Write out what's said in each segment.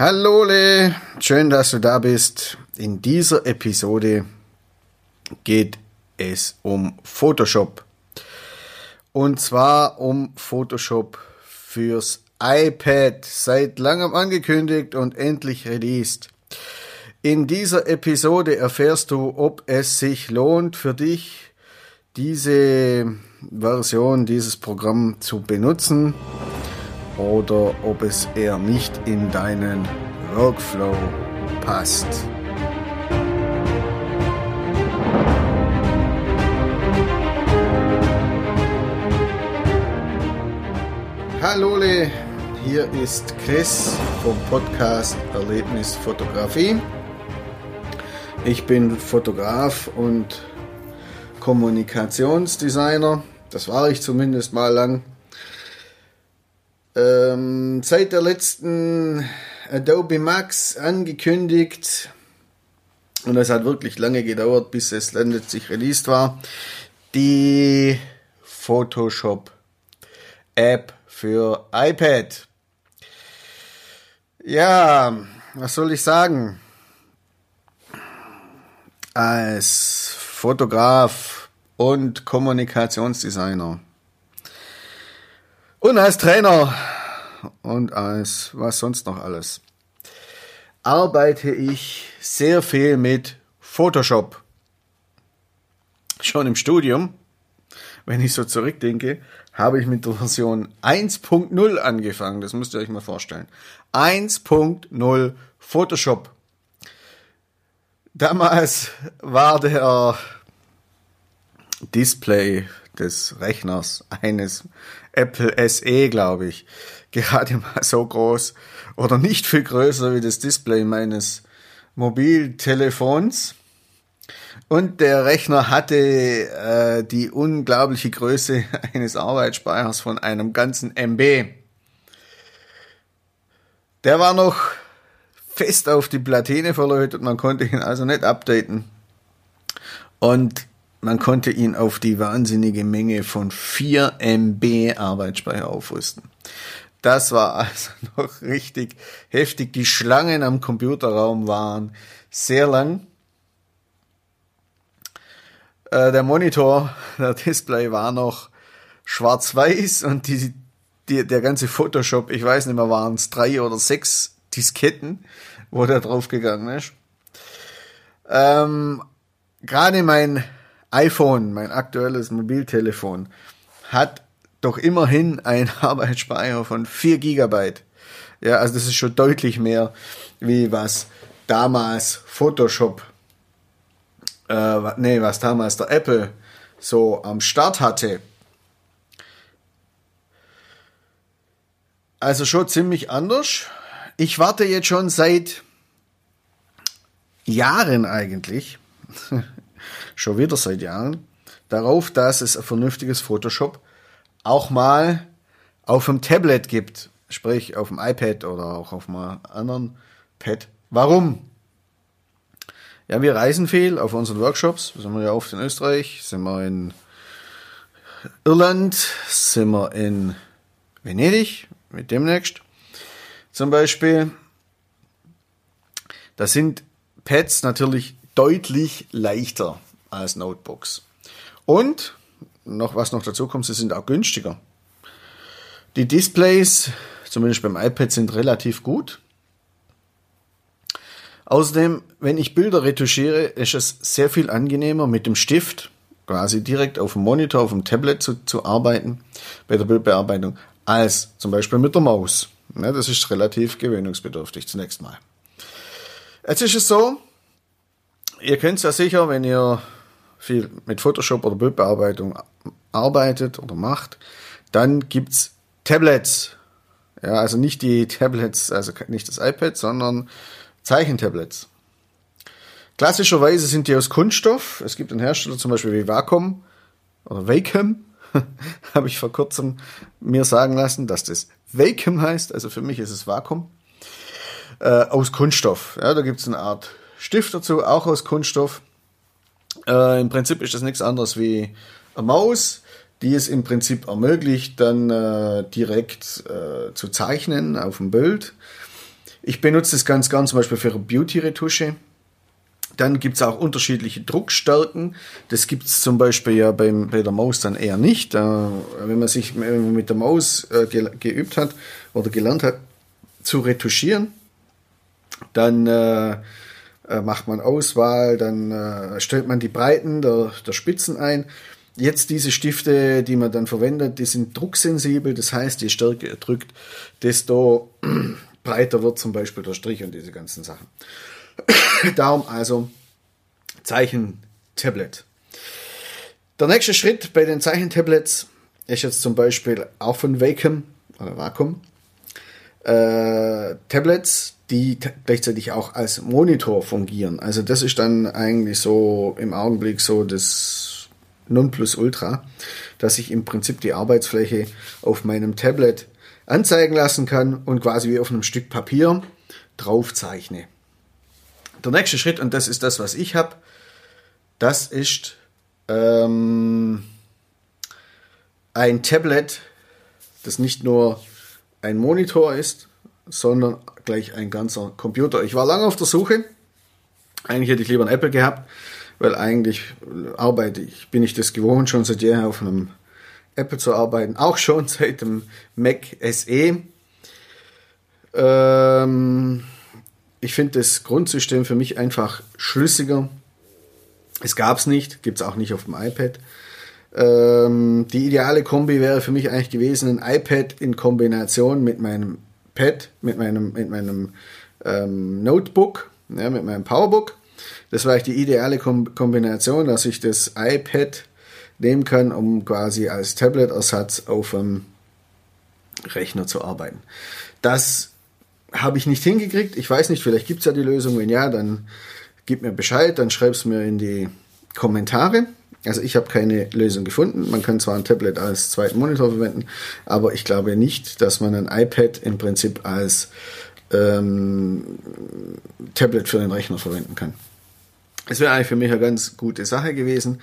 Hallo Le, schön, dass du da bist. In dieser Episode geht es um Photoshop. Und zwar um Photoshop fürs iPad, seit langem angekündigt und endlich released. In dieser Episode erfährst du, ob es sich lohnt für dich, diese Version, dieses Programm zu benutzen oder ob es eher nicht in deinen Workflow passt. Hallo, hier ist Chris vom Podcast Erlebnis Fotografie. Ich bin Fotograf und Kommunikationsdesigner. Das war ich zumindest mal lang. Ähm, seit der letzten Adobe Max angekündigt und es hat wirklich lange gedauert, bis es letztlich released war. Die Photoshop App für iPad. Ja, was soll ich sagen? Als Fotograf und Kommunikationsdesigner und als Trainer und als was sonst noch alles arbeite ich sehr viel mit Photoshop. Schon im Studium, wenn ich so zurückdenke, habe ich mit der Version 1.0 angefangen. Das müsst ihr euch mal vorstellen. 1.0 Photoshop. Damals war der Display des Rechners eines Apple SE, glaube ich, gerade mal so groß oder nicht viel größer wie das Display meines Mobiltelefons. Und der Rechner hatte äh, die unglaubliche Größe eines Arbeitsspeichers von einem ganzen MB. Der war noch fest auf die Platine verlötet, man konnte ihn also nicht updaten. Und man konnte ihn auf die wahnsinnige Menge von 4 MB Arbeitsspeicher aufrüsten. Das war also noch richtig heftig. Die Schlangen am Computerraum waren sehr lang. Äh, der Monitor, der Display war noch schwarz-weiß und die, die, der ganze Photoshop, ich weiß nicht mehr, waren es drei oder sechs Disketten, wo der draufgegangen ist. Ähm, Gerade mein iPhone, mein aktuelles Mobiltelefon, hat doch immerhin ein Arbeitsspeicher von 4 Gigabyte. Ja, also das ist schon deutlich mehr, wie was damals Photoshop, äh, nee, was damals der Apple so am Start hatte. Also schon ziemlich anders. Ich warte jetzt schon seit Jahren eigentlich schon wieder seit Jahren, darauf, dass es ein vernünftiges Photoshop auch mal auf dem Tablet gibt, sprich auf dem iPad oder auch auf einem anderen Pad. Warum? Ja, wir reisen viel auf unseren Workshops. Sind wir ja oft in Österreich, sind wir in Irland, sind wir in Venedig mit demnächst zum Beispiel. Da sind Pads natürlich deutlich leichter als Notebooks. Und noch was noch dazu kommt, sie sind auch günstiger. Die Displays, zumindest beim iPad, sind relativ gut. Außerdem, wenn ich Bilder retuschiere, ist es sehr viel angenehmer mit dem Stift quasi direkt auf dem Monitor, auf dem Tablet zu, zu arbeiten bei der Bildbearbeitung, als zum Beispiel mit der Maus. Ja, das ist relativ gewöhnungsbedürftig zunächst mal. Jetzt ist es so, ihr kennt es ja sicher, wenn ihr viel mit Photoshop oder Bildbearbeitung arbeitet oder macht, dann gibt's Tablets. Ja, also nicht die Tablets, also nicht das iPad, sondern Zeichentablets. Klassischerweise sind die aus Kunststoff. Es gibt einen Hersteller zum Beispiel wie Wacom oder Wacom. Habe ich vor kurzem mir sagen lassen, dass das Wacom heißt. Also für mich ist es Wacom. Äh, aus Kunststoff. Ja, da gibt's eine Art Stift dazu, auch aus Kunststoff. Äh, Im Prinzip ist das nichts anderes wie eine Maus, die es im Prinzip ermöglicht, dann äh, direkt äh, zu zeichnen auf dem Bild. Ich benutze das ganz gern zum Beispiel für Beauty-Retusche. Dann gibt es auch unterschiedliche Druckstärken. Das gibt es zum Beispiel ja beim, bei der Maus dann eher nicht. Äh, wenn man sich mit der Maus äh, ge geübt hat oder gelernt hat zu retuschieren, dann äh, äh macht man Auswahl, dann äh, stellt man die Breiten der, der Spitzen ein. Jetzt diese Stifte, die man dann verwendet, die sind drucksensibel. Das heißt, je stärker er drückt, desto breiter wird zum Beispiel der Strich und diese ganzen Sachen. Darum also Zeichentablet. Der nächste Schritt bei den Zeichentablets ist jetzt zum Beispiel auch von Wacom oder Wacom äh, Tablets, die gleichzeitig auch als Monitor fungieren. Also das ist dann eigentlich so im Augenblick so das Nonplusultra, dass ich im Prinzip die Arbeitsfläche auf meinem Tablet anzeigen lassen kann und quasi wie auf einem Stück Papier draufzeichne. Der nächste Schritt, und das ist das, was ich habe, das ist ähm, ein Tablet, das nicht nur ein Monitor ist, sondern gleich ein ganzer Computer. Ich war lange auf der Suche. Eigentlich hätte ich lieber ein Apple gehabt, weil eigentlich arbeite ich, bin ich das gewohnt, schon seit jeher auf einem Apple zu arbeiten. Auch schon seit dem Mac SE. Ähm, ich finde das Grundsystem für mich einfach schlüssiger. Es gab es nicht, gibt es auch nicht auf dem iPad. Ähm, die ideale Kombi wäre für mich eigentlich gewesen, ein iPad in Kombination mit meinem Pad, mit meinem, mit meinem ähm, Notebook, ja, mit meinem Powerbook. Das war eigentlich die ideale Kom Kombination, dass ich das iPad nehmen kann, um quasi als Tablet-Ersatz auf dem Rechner zu arbeiten. Das habe ich nicht hingekriegt. Ich weiß nicht, vielleicht gibt es ja die Lösung. Wenn ja, dann gib mir Bescheid, dann schreib es mir in die Kommentare. Also ich habe keine Lösung gefunden. Man kann zwar ein Tablet als zweiten Monitor verwenden, aber ich glaube nicht, dass man ein iPad im Prinzip als ähm, Tablet für den Rechner verwenden kann. Es wäre eigentlich für mich eine ganz gute Sache gewesen.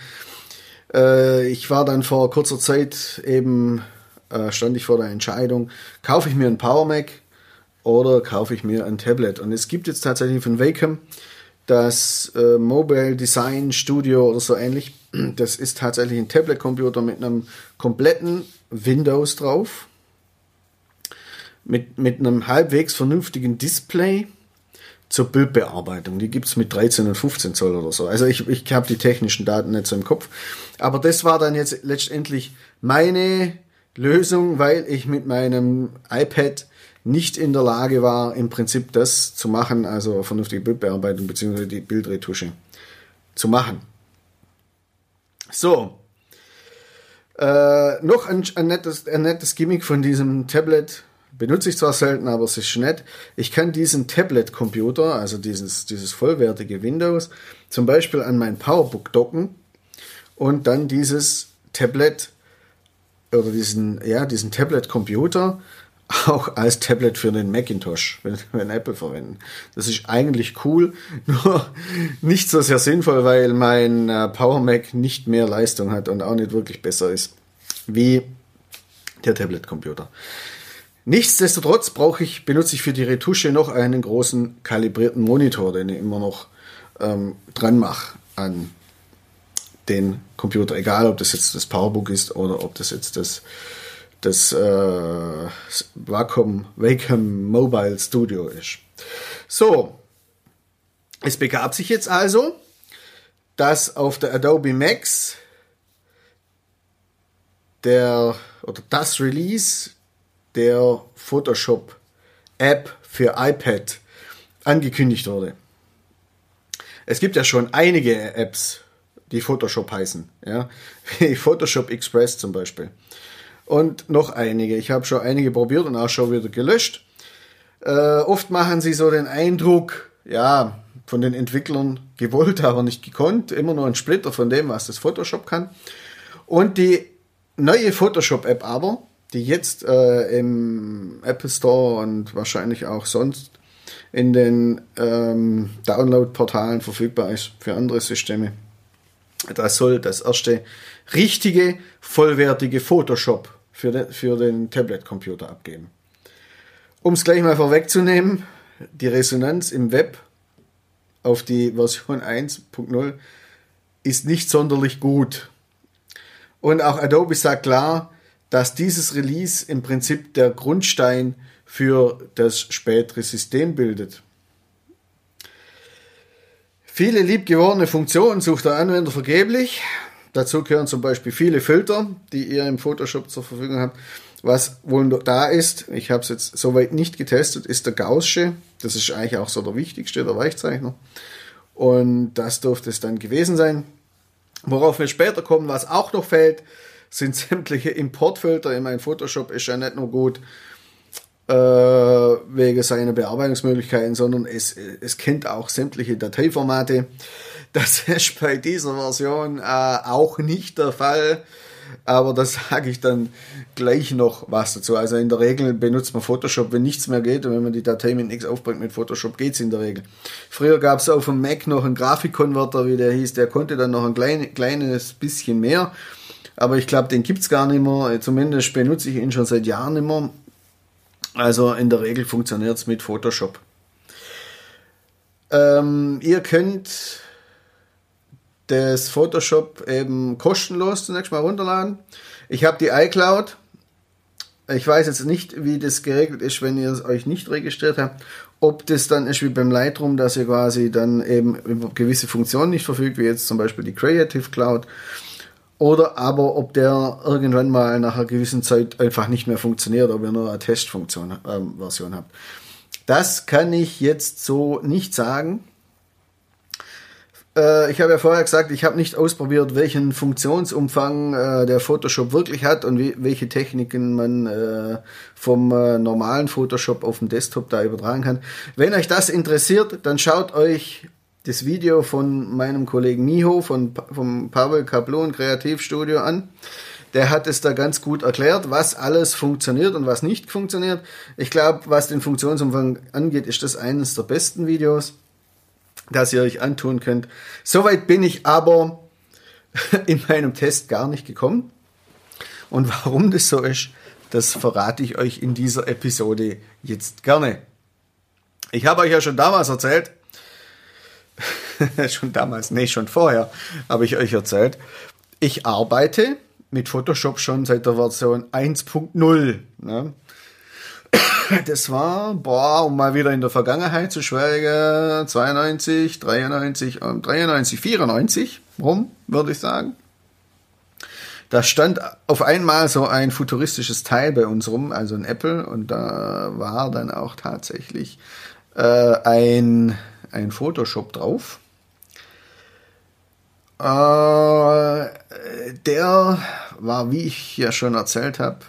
Äh, ich war dann vor kurzer Zeit eben, äh, stand ich vor der Entscheidung, kaufe ich mir ein Power Mac oder kaufe ich mir ein Tablet. Und es gibt jetzt tatsächlich von Wacom das äh, Mobile Design Studio oder so ähnlich. Das ist tatsächlich ein Tablet-Computer mit einem kompletten Windows drauf, mit, mit einem halbwegs vernünftigen Display zur Bildbearbeitung. Die gibt es mit 13 und 15 Zoll oder so. Also ich, ich habe die technischen Daten nicht so im Kopf. Aber das war dann jetzt letztendlich meine Lösung, weil ich mit meinem iPad nicht in der Lage war, im Prinzip das zu machen, also vernünftige Bildbearbeitung bzw. die Bildretusche zu machen. So. Äh, noch ein, ein, nettes, ein nettes Gimmick von diesem Tablet benutze ich zwar selten, aber es ist nett. Ich kann diesen Tablet-Computer, also dieses, dieses vollwertige Windows, zum Beispiel an mein Powerbook docken und dann dieses Tablet oder diesen, ja, diesen Tablet-Computer auch als Tablet für den Macintosh, wenn, wenn Apple verwenden. Das ist eigentlich cool, nur nicht so sehr sinnvoll, weil mein äh, Power Mac nicht mehr Leistung hat und auch nicht wirklich besser ist wie der Tablet-Computer. Nichtsdestotrotz brauche ich, benutze ich für die Retusche noch einen großen kalibrierten Monitor, den ich immer noch ähm, dran mache an den Computer, egal ob das jetzt das Powerbook ist oder ob das jetzt das das äh, Wacom, Wacom Mobile Studio ist. So, es begab sich jetzt also, dass auf der Adobe Max der oder das Release der Photoshop App für iPad angekündigt wurde. Es gibt ja schon einige Apps, die Photoshop heißen, ja, wie Photoshop Express zum Beispiel und noch einige. Ich habe schon einige probiert und auch schon wieder gelöscht. Äh, oft machen sie so den Eindruck, ja, von den Entwicklern gewollt, aber nicht gekonnt, immer nur ein Splitter von dem, was das Photoshop kann. Und die neue Photoshop-App aber, die jetzt äh, im Apple Store und wahrscheinlich auch sonst in den ähm, Download-Portalen verfügbar ist für andere Systeme. Das soll das erste richtige, vollwertige Photoshop für, de, für den Tablet-Computer abgeben. Um es gleich mal vorwegzunehmen, die Resonanz im Web auf die Version 1.0 ist nicht sonderlich gut. Und auch Adobe sagt klar, dass dieses Release im Prinzip der Grundstein für das spätere System bildet. Viele liebgewordene Funktionen sucht der Anwender vergeblich. Dazu gehören zum Beispiel viele Filter, die ihr im Photoshop zur Verfügung habt. Was wohl da ist, ich habe es jetzt soweit nicht getestet, ist der Gaußsche. Das ist eigentlich auch so der wichtigste, der Weichzeichner. Und das dürfte es dann gewesen sein. Worauf wir später kommen, was auch noch fehlt, sind sämtliche Importfilter. In meinem Photoshop ist ja nicht nur gut äh, wegen seiner Bearbeitungsmöglichkeiten, sondern es, es kennt auch sämtliche Dateiformate. Das ist bei dieser Version äh, auch nicht der Fall. Aber das sage ich dann gleich noch was dazu. Also in der Regel benutzt man Photoshop, wenn nichts mehr geht und wenn man die Datei mit nichts aufbringt mit Photoshop, geht's in der Regel. Früher gab es auf dem Mac noch einen Grafikkonverter, wie der hieß, der konnte dann noch ein klein, kleines bisschen mehr. Aber ich glaube, den gibt's gar nicht mehr. Zumindest benutze ich ihn schon seit Jahren nicht mehr. Also in der Regel funktioniert's mit Photoshop. Ähm, ihr könnt das Photoshop eben kostenlos zunächst mal runterladen. Ich habe die iCloud. Ich weiß jetzt nicht, wie das geregelt ist, wenn ihr es euch nicht registriert habt. Ob das dann ist wie beim Lightroom, dass ihr quasi dann eben über gewisse Funktionen nicht verfügt, wie jetzt zum Beispiel die Creative Cloud. Oder aber ob der irgendwann mal nach einer gewissen Zeit einfach nicht mehr funktioniert, ob ihr nur eine Testfunktion äh, habt. Das kann ich jetzt so nicht sagen. Äh, ich habe ja vorher gesagt, ich habe nicht ausprobiert, welchen Funktionsumfang äh, der Photoshop wirklich hat und wie, welche Techniken man äh, vom äh, normalen Photoshop auf dem Desktop da übertragen kann. Wenn euch das interessiert, dann schaut euch das Video von meinem Kollegen Miho von, vom Pavel Kaplon Kreativstudio an. Der hat es da ganz gut erklärt, was alles funktioniert und was nicht funktioniert. Ich glaube, was den Funktionsumfang angeht, ist das eines der besten Videos das ihr euch antun könnt. Soweit bin ich aber in meinem Test gar nicht gekommen. Und warum das so ist, das verrate ich euch in dieser Episode jetzt gerne. Ich habe euch ja schon damals erzählt, schon damals, nee, schon vorher habe ich euch erzählt, ich arbeite mit Photoshop schon seit der Version 1.0. Ne? Das war, boah, um mal wieder in der Vergangenheit zu schwelgen, 92, 93, 93, 94 rum, würde ich sagen. Da stand auf einmal so ein futuristisches Teil bei uns rum, also ein Apple, und da war dann auch tatsächlich äh, ein, ein Photoshop drauf. Äh, der war, wie ich ja schon erzählt habe,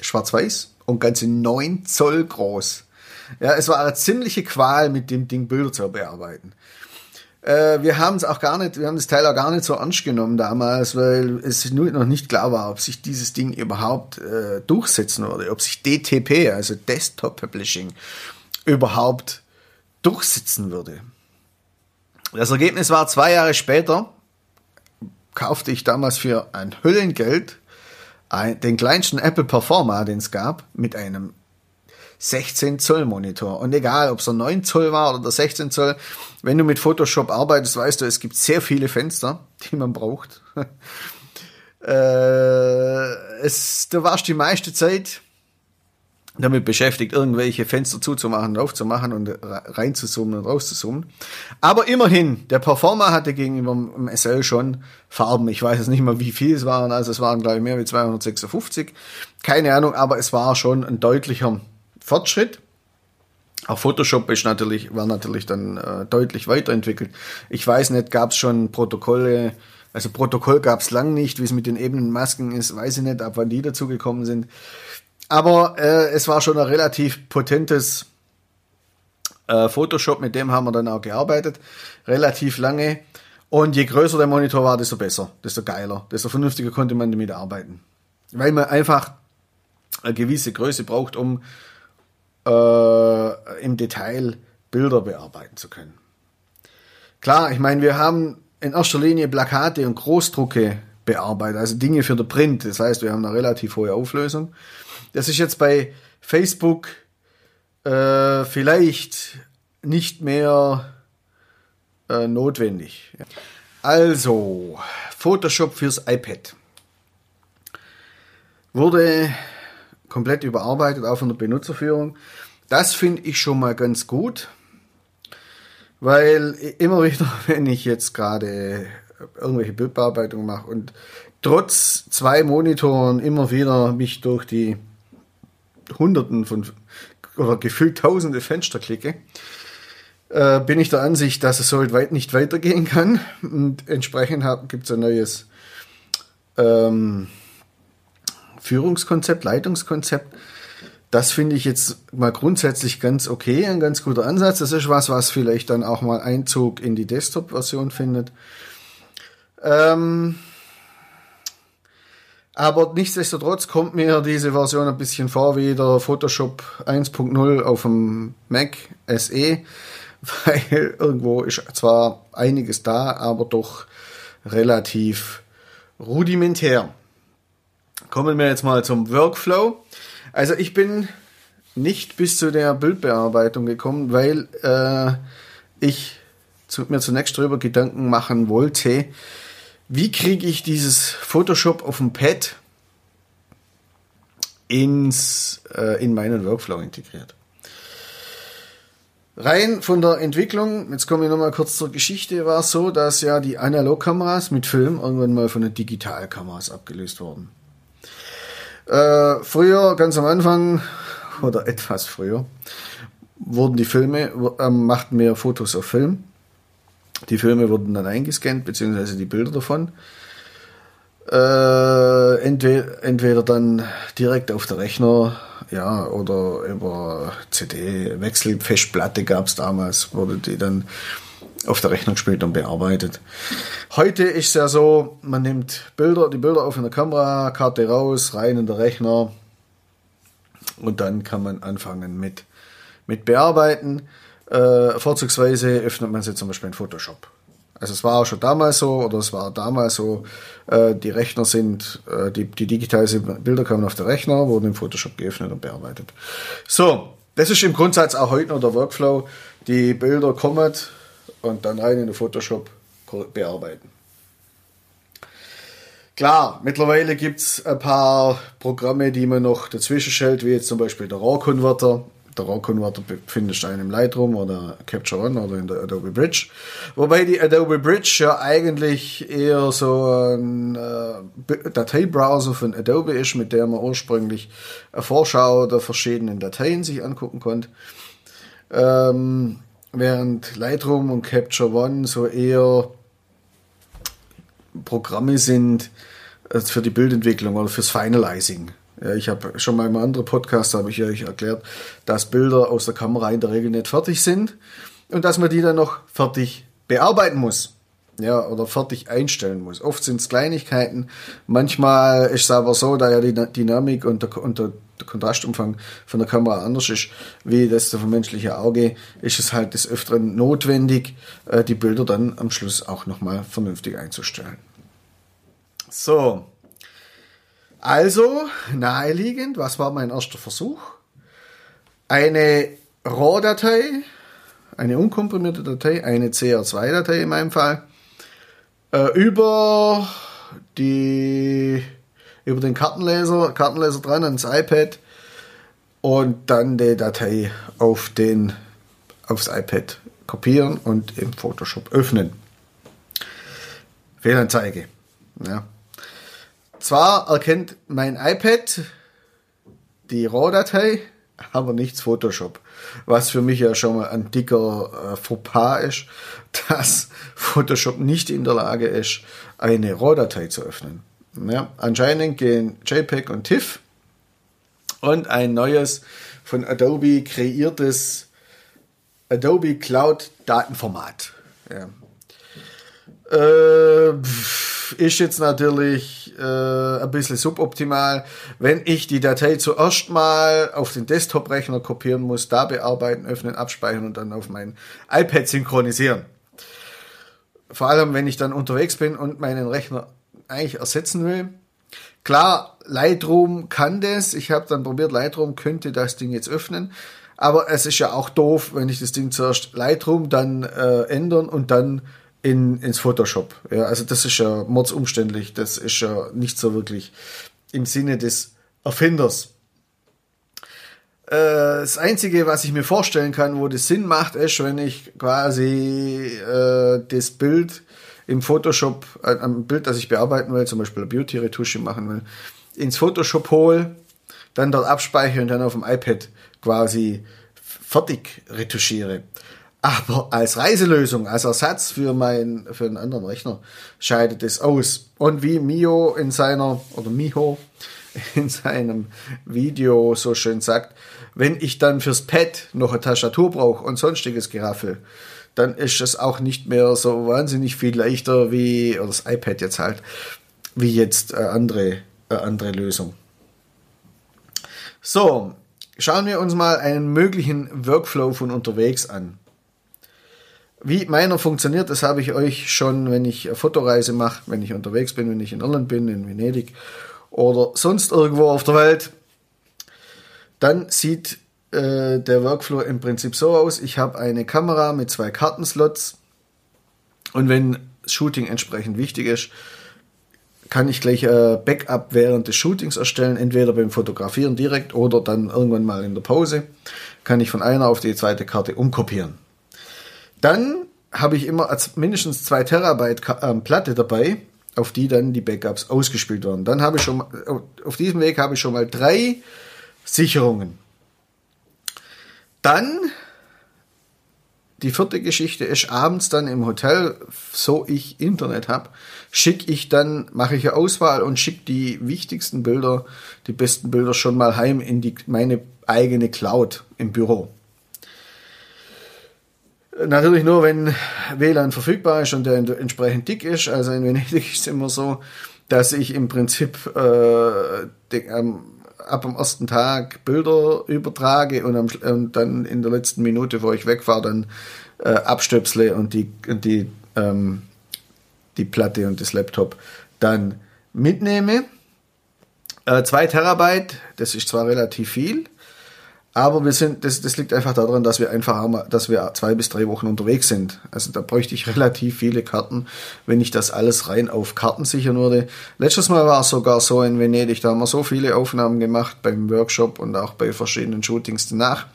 schwarz-weiß und ganze 9 Zoll groß. Ja, es war eine ziemliche Qual, mit dem Ding Bilder zu bearbeiten. Äh, wir haben es auch gar nicht, wir haben das Teil auch gar nicht so ernst genommen damals, weil es nur noch nicht klar war, ob sich dieses Ding überhaupt äh, durchsetzen würde, ob sich DTP, also Desktop Publishing, überhaupt durchsetzen würde. Das Ergebnis war zwei Jahre später, kaufte ich damals für ein Höllengeld ein, den kleinsten Apple Performer, den es gab, mit einem 16 Zoll Monitor. Und egal, ob es der 9 Zoll war oder der 16 Zoll, wenn du mit Photoshop arbeitest, weißt du, es gibt sehr viele Fenster, die man braucht. äh, es, du warst die meiste Zeit damit beschäftigt, irgendwelche Fenster zuzumachen, aufzumachen und reinzuzoomen und rauszuzoomen. Aber immerhin, der Performer hatte gegenüber dem SL schon Farben. Ich weiß jetzt nicht mal, wie viel es waren. Also es waren, glaube ich, mehr wie 256. Keine Ahnung, aber es war schon ein deutlicher Fortschritt. Auch Photoshop ist natürlich, war natürlich dann äh, deutlich weiterentwickelt. Ich weiß nicht, gab es schon Protokolle, also Protokoll gab es lang nicht, wie es mit den ebenen Masken ist, weiß ich nicht, ab wann die dazugekommen sind. Aber äh, es war schon ein relativ potentes äh, Photoshop, mit dem haben wir dann auch gearbeitet, relativ lange. Und je größer der Monitor war, desto besser, desto geiler, desto vernünftiger konnte man damit arbeiten. Weil man einfach eine gewisse Größe braucht, um äh, im Detail Bilder bearbeiten zu können. Klar, ich meine, wir haben in erster Linie Plakate und Großdrucke bearbeitet, also Dinge für den Print. Das heißt, wir haben eine relativ hohe Auflösung. Das ist jetzt bei Facebook äh, vielleicht nicht mehr äh, notwendig. Also, Photoshop fürs iPad wurde komplett überarbeitet, auch von der Benutzerführung. Das finde ich schon mal ganz gut, weil immer wieder, wenn ich jetzt gerade irgendwelche Bildbearbeitungen mache und trotz zwei Monitoren immer wieder mich durch die Hunderten von oder gefühlt tausende Fenster klicke, äh, bin ich der Ansicht, dass es so weit nicht weitergehen kann. Und entsprechend gibt es ein neues ähm, Führungskonzept, Leitungskonzept. Das finde ich jetzt mal grundsätzlich ganz okay, ein ganz guter Ansatz. Das ist was, was vielleicht dann auch mal Einzug in die Desktop-Version findet. Ähm, aber nichtsdestotrotz kommt mir diese Version ein bisschen vor wie der Photoshop 1.0 auf dem Mac SE, weil irgendwo ist zwar einiges da, aber doch relativ rudimentär. Kommen wir jetzt mal zum Workflow. Also ich bin nicht bis zu der Bildbearbeitung gekommen, weil äh, ich zu, mir zunächst darüber Gedanken machen wollte, wie kriege ich dieses Photoshop auf dem Pad ins, äh, in meinen Workflow integriert. Rein von der Entwicklung, jetzt komme ich nochmal kurz zur Geschichte, war es so, dass ja die Analogkameras mit Film irgendwann mal von den Digitalkameras abgelöst wurden. Äh, früher, ganz am Anfang, oder etwas früher, wurden die Filme, äh, machten wir Fotos auf Film die Filme wurden dann eingescannt, beziehungsweise die Bilder davon. Äh, entweder, entweder dann direkt auf der Rechner, ja, oder über CD, Wechselfestplatte gab es damals, wurde die dann auf der Rechnung gespielt und bearbeitet. Heute ist es ja so, man nimmt Bilder, die Bilder auf in der Kamera, Karte raus, rein in der Rechner und dann kann man anfangen mit, mit Bearbeiten. Äh, vorzugsweise öffnet man sie zum Beispiel in Photoshop. Also es war auch schon damals so, oder es war damals so, äh, die Rechner sind, äh, die, die digitalen Bilder kamen auf der Rechner, wurden in Photoshop geöffnet und bearbeitet. So, das ist im Grundsatz auch heute noch der Workflow. Die Bilder kommen und dann rein in den Photoshop bearbeiten. Klar, mittlerweile gibt es ein paar Programme, die man noch dazwischen stellt, wie jetzt zum Beispiel der RAW-Converter der RAW-Converter findest du einen im Lightroom oder Capture One oder in der Adobe Bridge. Wobei die Adobe Bridge ja eigentlich eher so ein äh, Dateibrowser von Adobe ist, mit der man ursprünglich eine Vorschau der verschiedenen Dateien sich angucken konnte. Ähm, während Lightroom und Capture One so eher Programme sind äh, für die Bildentwicklung oder fürs Finalizing. Ich habe schon mal einem anderen Podcast habe ich euch erklärt, dass Bilder aus der Kamera in der Regel nicht fertig sind und dass man die dann noch fertig bearbeiten muss. Ja, oder fertig einstellen muss. Oft sind es Kleinigkeiten. Manchmal ist es aber so, da ja die Dynamik und der, und der Kontrastumfang von der Kamera anders ist, wie das vom menschlichen Auge, ist es halt des Öfteren notwendig, äh, die Bilder dann am Schluss auch nochmal vernünftig einzustellen. So, also, naheliegend, was war mein erster Versuch? Eine RAW-Datei, eine unkomprimierte Datei, eine CR2-Datei in meinem Fall, äh, über die über den Kartenleser, Kartenleser dran ans iPad und dann die Datei auf den aufs iPad kopieren und im Photoshop öffnen. Fehlanzeige. Ja. Zwar erkennt mein iPad die RAW-Datei, aber nichts Photoshop. Was für mich ja schon mal ein dicker äh, Fauxpas ist, dass Photoshop nicht in der Lage ist, eine RAW-Datei zu öffnen. Ja, anscheinend gehen JPEG und TIFF und ein neues von Adobe kreiertes Adobe Cloud Datenformat. Ja. Äh, ist jetzt natürlich äh, ein bisschen suboptimal, wenn ich die Datei zuerst mal auf den Desktop-Rechner kopieren muss, da bearbeiten, öffnen, abspeichern und dann auf mein iPad synchronisieren. Vor allem, wenn ich dann unterwegs bin und meinen Rechner eigentlich ersetzen will. Klar, Lightroom kann das. Ich habe dann probiert, Lightroom könnte das Ding jetzt öffnen. Aber es ist ja auch doof, wenn ich das Ding zuerst Lightroom, dann äh, ändern und dann in, ins Photoshop. Ja, also das ist ja mordsumständlich. Das ist ja nicht so wirklich im Sinne des Erfinders. Äh, das Einzige, was ich mir vorstellen kann, wo das Sinn macht, ist, wenn ich quasi äh, das Bild im Photoshop, äh, ein Bild, das ich bearbeiten will, zum Beispiel eine Beauty-Retusche machen will, ins Photoshop hole, dann dort abspeichere und dann auf dem iPad quasi fertig retuschiere. Aber als Reiselösung, als Ersatz für mein, für einen anderen Rechner, scheidet es aus. Und wie Mio in seiner, oder Miho in seinem Video so schön sagt, wenn ich dann fürs Pad noch eine Tastatur brauche und sonstiges Geraffel, dann ist es auch nicht mehr so wahnsinnig viel leichter wie, oder das iPad jetzt halt, wie jetzt eine andere, eine andere Lösung. So, schauen wir uns mal einen möglichen Workflow von unterwegs an. Wie meiner funktioniert, das habe ich euch schon, wenn ich eine Fotoreise mache, wenn ich unterwegs bin, wenn ich in Irland bin, in Venedig oder sonst irgendwo auf der Welt. Dann sieht äh, der Workflow im Prinzip so aus. Ich habe eine Kamera mit zwei Kartenslots und wenn Shooting entsprechend wichtig ist, kann ich gleich ein Backup während des Shootings erstellen, entweder beim Fotografieren direkt oder dann irgendwann mal in der Pause, kann ich von einer auf die zweite Karte umkopieren. Dann habe ich immer mindestens zwei Terabyte äh, Platte dabei, auf die dann die Backups ausgespielt werden. Dann habe ich schon auf diesem Weg habe ich schon mal drei Sicherungen. Dann die vierte Geschichte ist abends dann im Hotel, so ich Internet habe, schicke ich dann, mache ich eine Auswahl und schicke die wichtigsten Bilder, die besten Bilder schon mal heim in die, meine eigene Cloud im Büro. Natürlich nur, wenn WLAN verfügbar ist und der entsprechend dick ist. Also in Venedig ist es immer so, dass ich im Prinzip äh, den, ähm, ab dem ersten Tag Bilder übertrage und, am, und dann in der letzten Minute, wo ich wegfahre, dann äh, abstöpsle und die, und die, ähm, die Platte und das Laptop dann mitnehme. Äh, zwei Terabyte, das ist zwar relativ viel, aber wir sind, das, das liegt einfach daran, dass wir einfach haben, dass wir zwei bis drei Wochen unterwegs sind. Also da bräuchte ich relativ viele Karten, wenn ich das alles rein auf Karten sichern würde. Letztes Mal war es sogar so in Venedig, da haben wir so viele Aufnahmen gemacht beim Workshop und auch bei verschiedenen Shootings danach.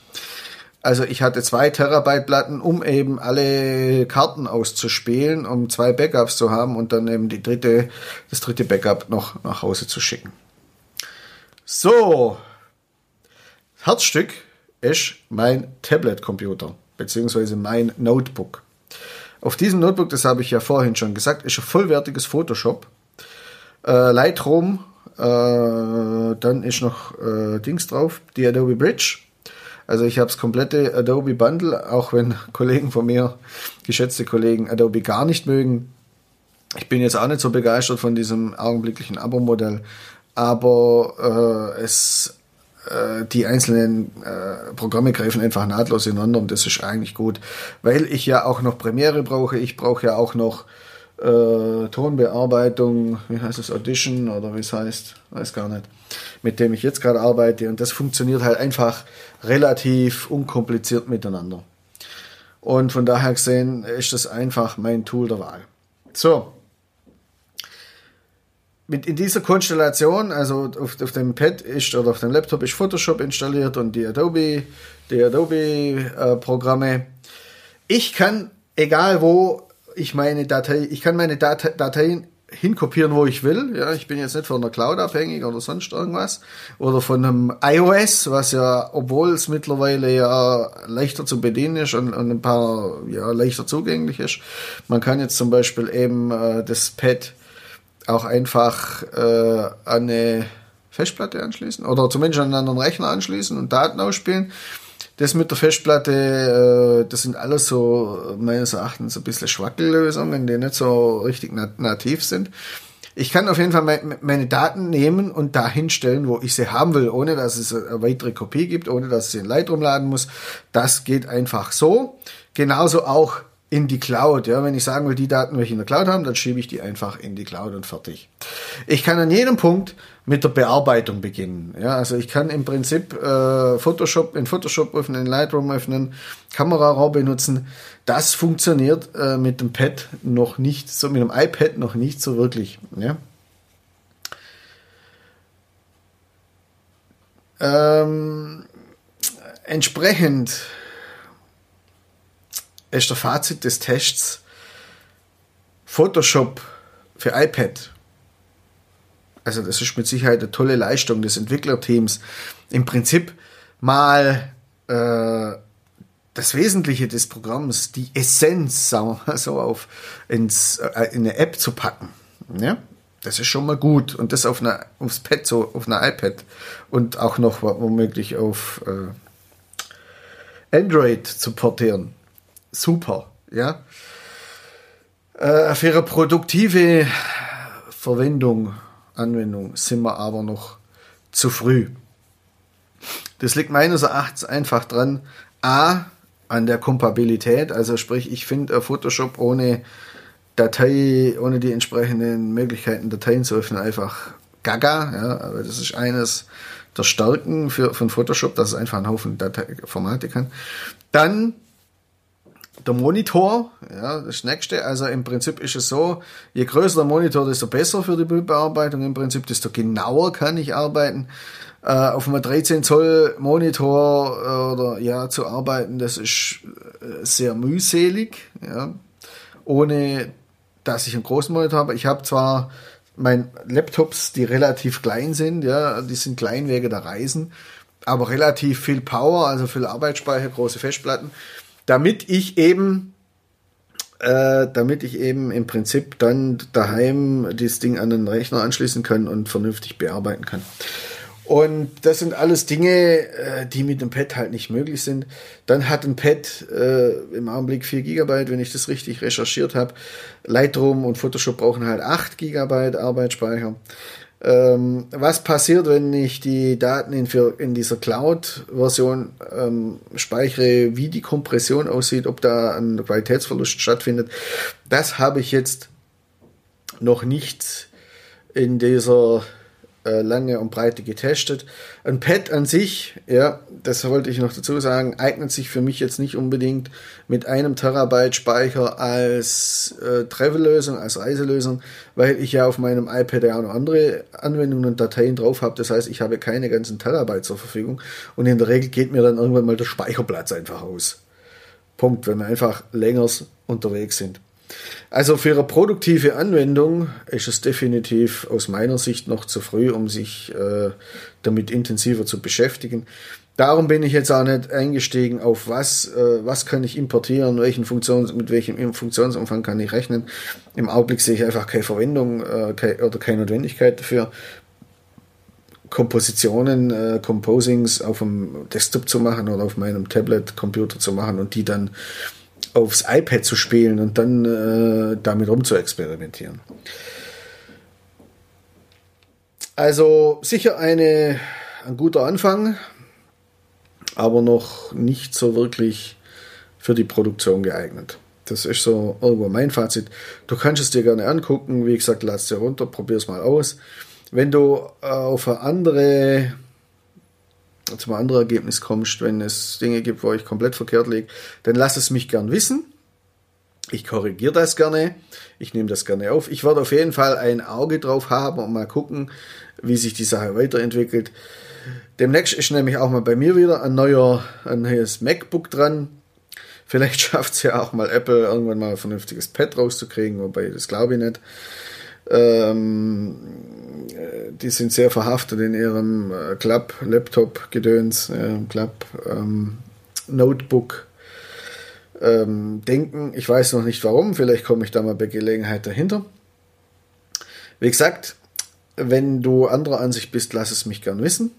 Also ich hatte zwei Terabyte Platten, um eben alle Karten auszuspielen, um zwei Backups zu haben und dann eben die dritte, das dritte Backup noch nach Hause zu schicken. So, Herzstück ist mein Tablet-Computer, beziehungsweise mein Notebook. Auf diesem Notebook, das habe ich ja vorhin schon gesagt, ist ein vollwertiges Photoshop. Äh, Lightroom, äh, dann ist noch äh, Dings drauf, die Adobe Bridge. Also ich habe das komplette Adobe Bundle, auch wenn Kollegen von mir, geschätzte Kollegen, Adobe gar nicht mögen. Ich bin jetzt auch nicht so begeistert von diesem augenblicklichen Abo-Modell, aber äh, es die einzelnen äh, Programme greifen einfach nahtlos ineinander und das ist eigentlich gut, weil ich ja auch noch Premiere brauche, ich brauche ja auch noch äh, Tonbearbeitung, wie heißt es, Audition oder wie es heißt, weiß gar nicht, mit dem ich jetzt gerade arbeite und das funktioniert halt einfach relativ unkompliziert miteinander. Und von daher gesehen ist das einfach mein Tool der Wahl. So, mit in dieser Konstellation, also auf, auf dem Pad ist oder auf dem Laptop ist Photoshop installiert und die Adobe, die Adobe äh, Programme. Ich kann, egal wo ich meine Datei, ich kann meine Date, Dateien hinkopieren, wo ich will. Ja, ich bin jetzt nicht von der Cloud abhängig oder sonst irgendwas. Oder von einem iOS, was ja, obwohl es mittlerweile ja leichter zu bedienen ist und, und ein paar ja leichter zugänglich ist. Man kann jetzt zum Beispiel eben äh, das Pad auch einfach äh, an eine Festplatte anschließen oder zumindest an einen anderen Rechner anschließen und Daten ausspielen. Das mit der Festplatte, äh, das sind alles so meines Erachtens ein bisschen Schwackellösungen, die nicht so richtig nativ sind. Ich kann auf jeden Fall meine Daten nehmen und dahin stellen, wo ich sie haben will, ohne dass es eine weitere Kopie gibt, ohne dass ich sie in Lightroom laden muss. Das geht einfach so. Genauso auch in die Cloud. Ja, wenn ich sagen will, die Daten will ich in der Cloud haben, dann schiebe ich die einfach in die Cloud und fertig. Ich kann an jedem Punkt mit der Bearbeitung beginnen. Ja, also ich kann im Prinzip äh, Photoshop in Photoshop öffnen, in Lightroom öffnen, Kamera RAW benutzen. Das funktioniert äh, mit dem Pad noch nicht, so mit dem iPad noch nicht so wirklich. Ja. Ähm, entsprechend ist der Fazit des Tests Photoshop für iPad. Also das ist mit Sicherheit eine tolle Leistung des Entwicklerteams. Im Prinzip mal äh, das Wesentliche des Programms, die Essenz, sagen wir mal so, auf ins, äh, in eine App zu packen. Ja? Das ist schon mal gut. Und das auf einer, aufs Pad, so auf einer iPad und auch noch womöglich auf äh, Android zu portieren super, ja. Äh, für eine produktive Verwendung, Anwendung sind wir aber noch zu früh. Das liegt meines Erachtens einfach dran, a, an der Kompatibilität, also sprich, ich finde Photoshop ohne Datei, ohne die entsprechenden Möglichkeiten, Dateien zu öffnen, einfach gaga, ja, aber das ist eines der Stärken für, von Photoshop, dass es einfach einen Haufen Datei Formate kann. Dann der Monitor, ja, das nächste. Also im Prinzip ist es so, je größer der Monitor, desto besser für die Bildbearbeitung. Im Prinzip, desto genauer kann ich arbeiten. Äh, auf einem 13 Zoll Monitor äh, oder ja zu arbeiten, das ist äh, sehr mühselig, ja, ohne dass ich einen großen Monitor habe. Ich habe zwar mein Laptops, die relativ klein sind, ja, die sind klein wegen der Reisen, aber relativ viel Power, also viel Arbeitsspeicher, große Festplatten damit ich eben äh, damit ich eben im Prinzip dann daheim das Ding an den Rechner anschließen kann und vernünftig bearbeiten kann. Und das sind alles Dinge, äh, die mit dem Pad halt nicht möglich sind. Dann hat ein Pad äh, im Augenblick 4 GB, wenn ich das richtig recherchiert habe. Lightroom und Photoshop brauchen halt 8 GB Arbeitsspeicher. Ähm, was passiert, wenn ich die Daten in, für, in dieser Cloud-Version ähm, speichere, wie die Kompression aussieht, ob da ein Qualitätsverlust stattfindet? Das habe ich jetzt noch nicht in dieser äh, lange und breite getestet. Ein Pad an sich, ja, das wollte ich noch dazu sagen, eignet sich für mich jetzt nicht unbedingt mit einem Terabyte Speicher als äh, Travel-Lösung, als Reiselösung, weil ich ja auf meinem iPad ja auch noch andere Anwendungen und Dateien drauf habe. Das heißt, ich habe keine ganzen Terabyte zur Verfügung und in der Regel geht mir dann irgendwann mal der Speicherplatz einfach aus. Punkt, wenn wir einfach länger unterwegs sind. Also für eine produktive Anwendung ist es definitiv aus meiner Sicht noch zu früh, um sich äh, damit intensiver zu beschäftigen. Darum bin ich jetzt auch nicht eingestiegen auf was, äh, was kann ich importieren, welchen Funktions, mit welchem Funktionsumfang kann ich rechnen. Im Augenblick sehe ich einfach keine Verwendung äh, keine, oder keine Notwendigkeit dafür. Kompositionen, äh, Composings auf dem Desktop zu machen oder auf meinem Tablet-Computer zu machen und die dann aufs iPad zu spielen und dann äh, damit rum zu experimentieren. Also sicher eine, ein guter Anfang, aber noch nicht so wirklich für die Produktion geeignet. Das ist so irgendwo mein Fazit. Du kannst es dir gerne angucken. Wie gesagt, lass dir runter, probier es mal aus. Wenn du auf eine andere zum anderen Ergebnis kommst, wenn es Dinge gibt, wo ich komplett verkehrt liege, dann lass es mich gern wissen. Ich korrigiere das gerne. Ich nehme das gerne auf. Ich werde auf jeden Fall ein Auge drauf haben und mal gucken, wie sich die Sache weiterentwickelt. Demnächst ist nämlich auch mal bei mir wieder ein neuer, ein neues MacBook dran. Vielleicht schafft es ja auch mal Apple irgendwann mal ein vernünftiges Pad rauszukriegen, wobei das glaube ich nicht. Ähm, die sind sehr verhaftet in ihrem äh, Club, Laptop-Gedöns, äh, Club, ähm, Notebook. Ähm, denken. Ich weiß noch nicht warum, vielleicht komme ich da mal bei Gelegenheit dahinter. Wie gesagt, wenn du anderer Ansicht bist, lass es mich gern wissen.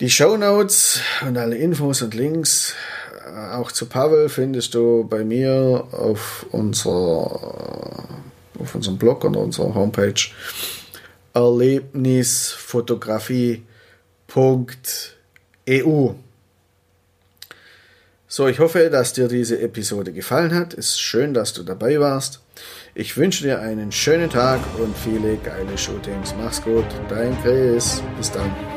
Die Show Notes und alle Infos und Links, äh, auch zu Pavel, findest du bei mir auf unserer auf unserem Blog und unserer Homepage erlebnisfotografie.eu. So, ich hoffe, dass dir diese Episode gefallen hat. Es ist schön, dass du dabei warst. Ich wünsche dir einen schönen Tag und viele geile Shootings. Mach's gut, dein Chris. Bis dann.